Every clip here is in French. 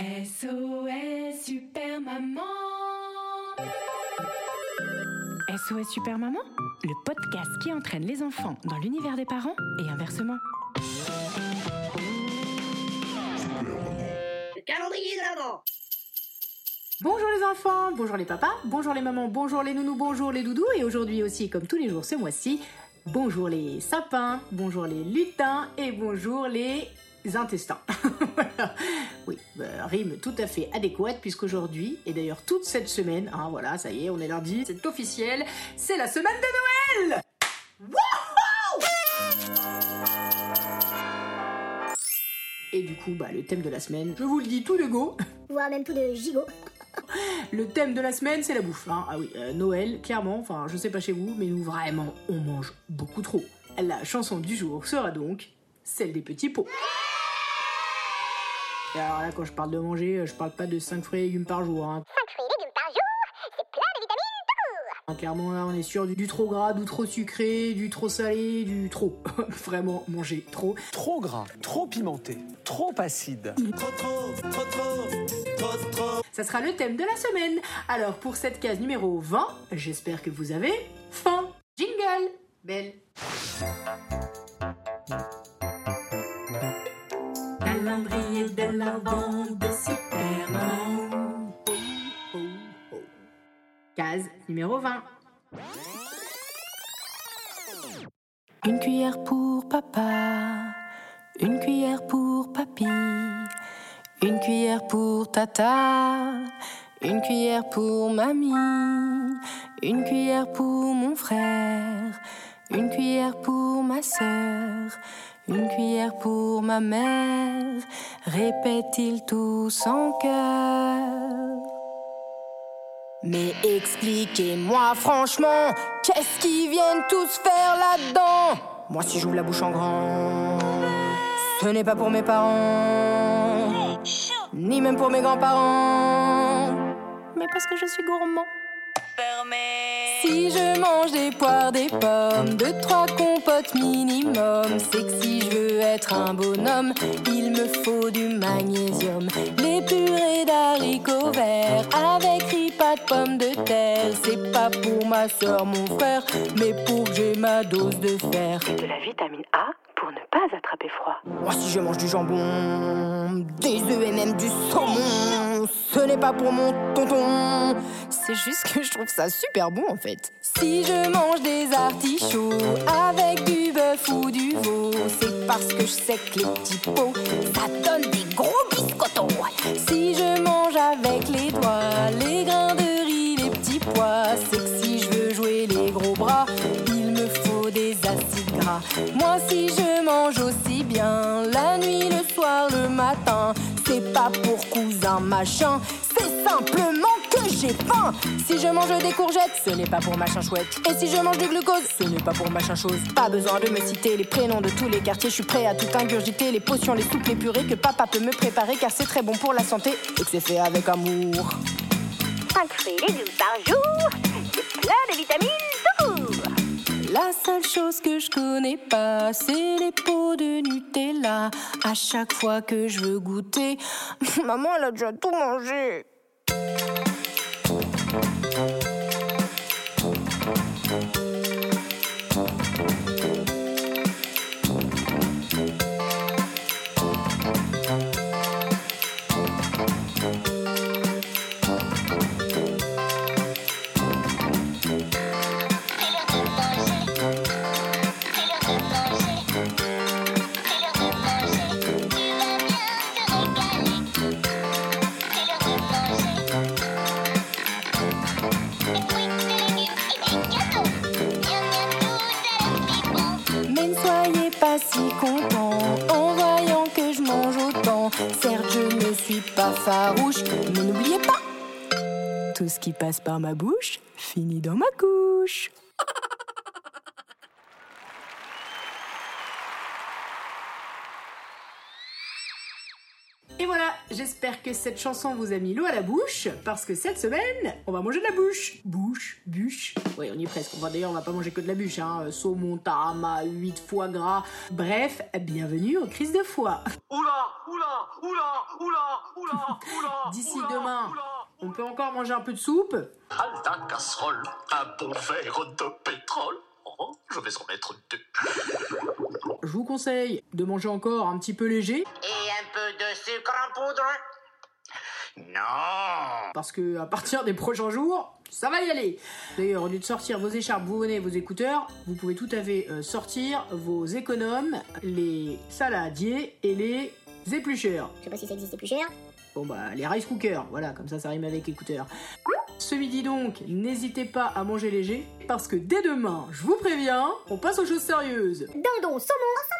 SOS Super Maman SOS Super Maman, le podcast qui entraîne les enfants dans l'univers des parents et inversement. Le calendrier de l'avant Bonjour les enfants, bonjour les papas, bonjour les mamans, bonjour les nounous, bonjour les doudous et aujourd'hui aussi comme tous les jours ce mois-ci, bonjour les sapins, bonjour les lutins et bonjour les intestins. voilà. Oui, bah, rime tout à fait adéquate puisqu'aujourd'hui et d'ailleurs toute cette semaine, hein, voilà, ça y est, on est lundi, c'est officiel, c'est la semaine de Noël. Wouhou et du coup, bah, le thème de la semaine, je vous le dis tout de go, voire même tout de gigot. Le thème de la semaine, c'est la bouffe. hein. Ah oui, euh, Noël, clairement, enfin, je sais pas chez vous, mais nous, vraiment, on mange beaucoup trop. La chanson du jour sera donc celle des petits pots. Et alors là, quand je parle de manger, euh, je parle pas de 5 fruits et légumes par jour. Hein. 5 fruits et légumes par jour, c'est plein de vitamines tout court. Hein, Clairement, là, on est sur du, du trop gras, du trop sucré, du trop salé, du trop. Vraiment, manger trop. Trop gras, trop pimenté, trop acide. Ça sera le thème de la semaine. Alors, pour cette case numéro 20, j'espère que vous avez faim. Jingle Belle Calendrier de. Case numéro 20. Une cuillère pour papa, une cuillère pour papy, une cuillère pour tata, une cuillère pour mamie, une cuillère pour mon frère, une cuillère pour ma sœur, une cuillère pour ma mère, répète-t-il tous en chœur. Mais expliquez-moi franchement, qu'est-ce qu'ils viennent tous faire là-dedans? Moi si j'ouvre la bouche en grand, ce n'est pas pour mes parents, ni même pour mes grands-parents, mais parce que je suis gourmand. Si je mange des poires, des pommes, deux, trois compotes minimum, c'est que si je veux être un bonhomme, il me faut du magnésium. Les purées d'haricots verts avec riz, pas de pommes de terre, c'est pas pour ma soeur, mon frère, mais pour que j'ai ma dose de fer. de la vitamine A pour ne pas attraper froid. Moi, si je mange du jambon, des œufs et même du saumon, ce n'est pas pour mon tonton. C'est juste que je trouve ça super bon en fait. Si je mange des artichauts avec du bœuf ou du veau, c'est parce que je sais que les petits pots, ça donne des gros biscottos. Si je mange avec les doigts, les grains de riz, les petits pois, c'est que si je veux jouer les gros bras, il me faut des acides gras. Moi, si je mange aussi bien la nuit, le soir, le matin, pas pour cousin machin, c'est simplement que j'ai faim. Si je mange des courgettes, ce n'est pas pour machin chouette. Et si je mange du glucose, ce n'est pas pour machin chose. Pas besoin de me citer les prénoms de tous les quartiers, je suis prêt à tout ingurgiter, les potions, les soupes, les purées que papa peut me préparer car c'est très bon pour la santé et que c'est fait avec amour. 5 fruits et par jour, de vitamines. La seule chose que je connais pas, c'est les pots de Nutella. À chaque fois que je veux goûter, maman, elle a déjà tout mangé. suis en voyant que je mange autant. Certes, je ne suis pas farouche, mais n'oubliez pas, tout ce qui passe par ma bouche finit dans ma couche. Voilà, j'espère que cette chanson vous a mis l'eau à la bouche, parce que cette semaine, on va manger de la bouche. Bouche, bûche. Oui, on y est presque. On va d'ailleurs, on va pas manger que de la bûche, hein. Saumon, tarama, 8 foie gras. Bref, bienvenue aux crises de foie. Oula, oula, oula, oula, oula, oula. D'ici demain, oula. on peut encore manger un peu de soupe. À la casserole, un bon verre de pétrole. Oh, je vais en mettre deux. Je vous conseille de manger encore un petit peu léger, Et peu de sucre en poudre Non parce que à partir des prochains jours, ça va y aller. D'ailleurs, au lieu de sortir vos écharpes, vos bonnets, vos écouteurs, vous pouvez tout à fait euh, sortir vos économes, les saladiers et les éplucheurs. Je sais pas si ça existe plus cher. Bon bah les rice cookers, voilà, comme ça ça rime avec écouteurs. Ce midi donc, n'hésitez pas à manger léger, parce que dès demain, je vous préviens, on passe aux choses sérieuses. Dindon, saumon,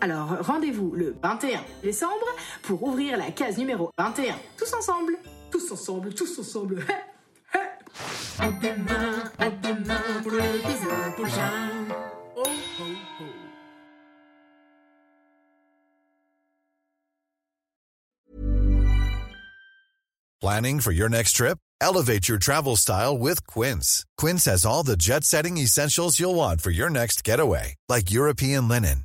Alors rendez-vous le 21 décembre pour ouvrir la case numéro 21. Tous ensemble Tous ensemble, tous ensemble. Planning for your next trip? Elevate your travel style with Quince. Quince has all the jet setting essentials you'll want for your next getaway, like European linen,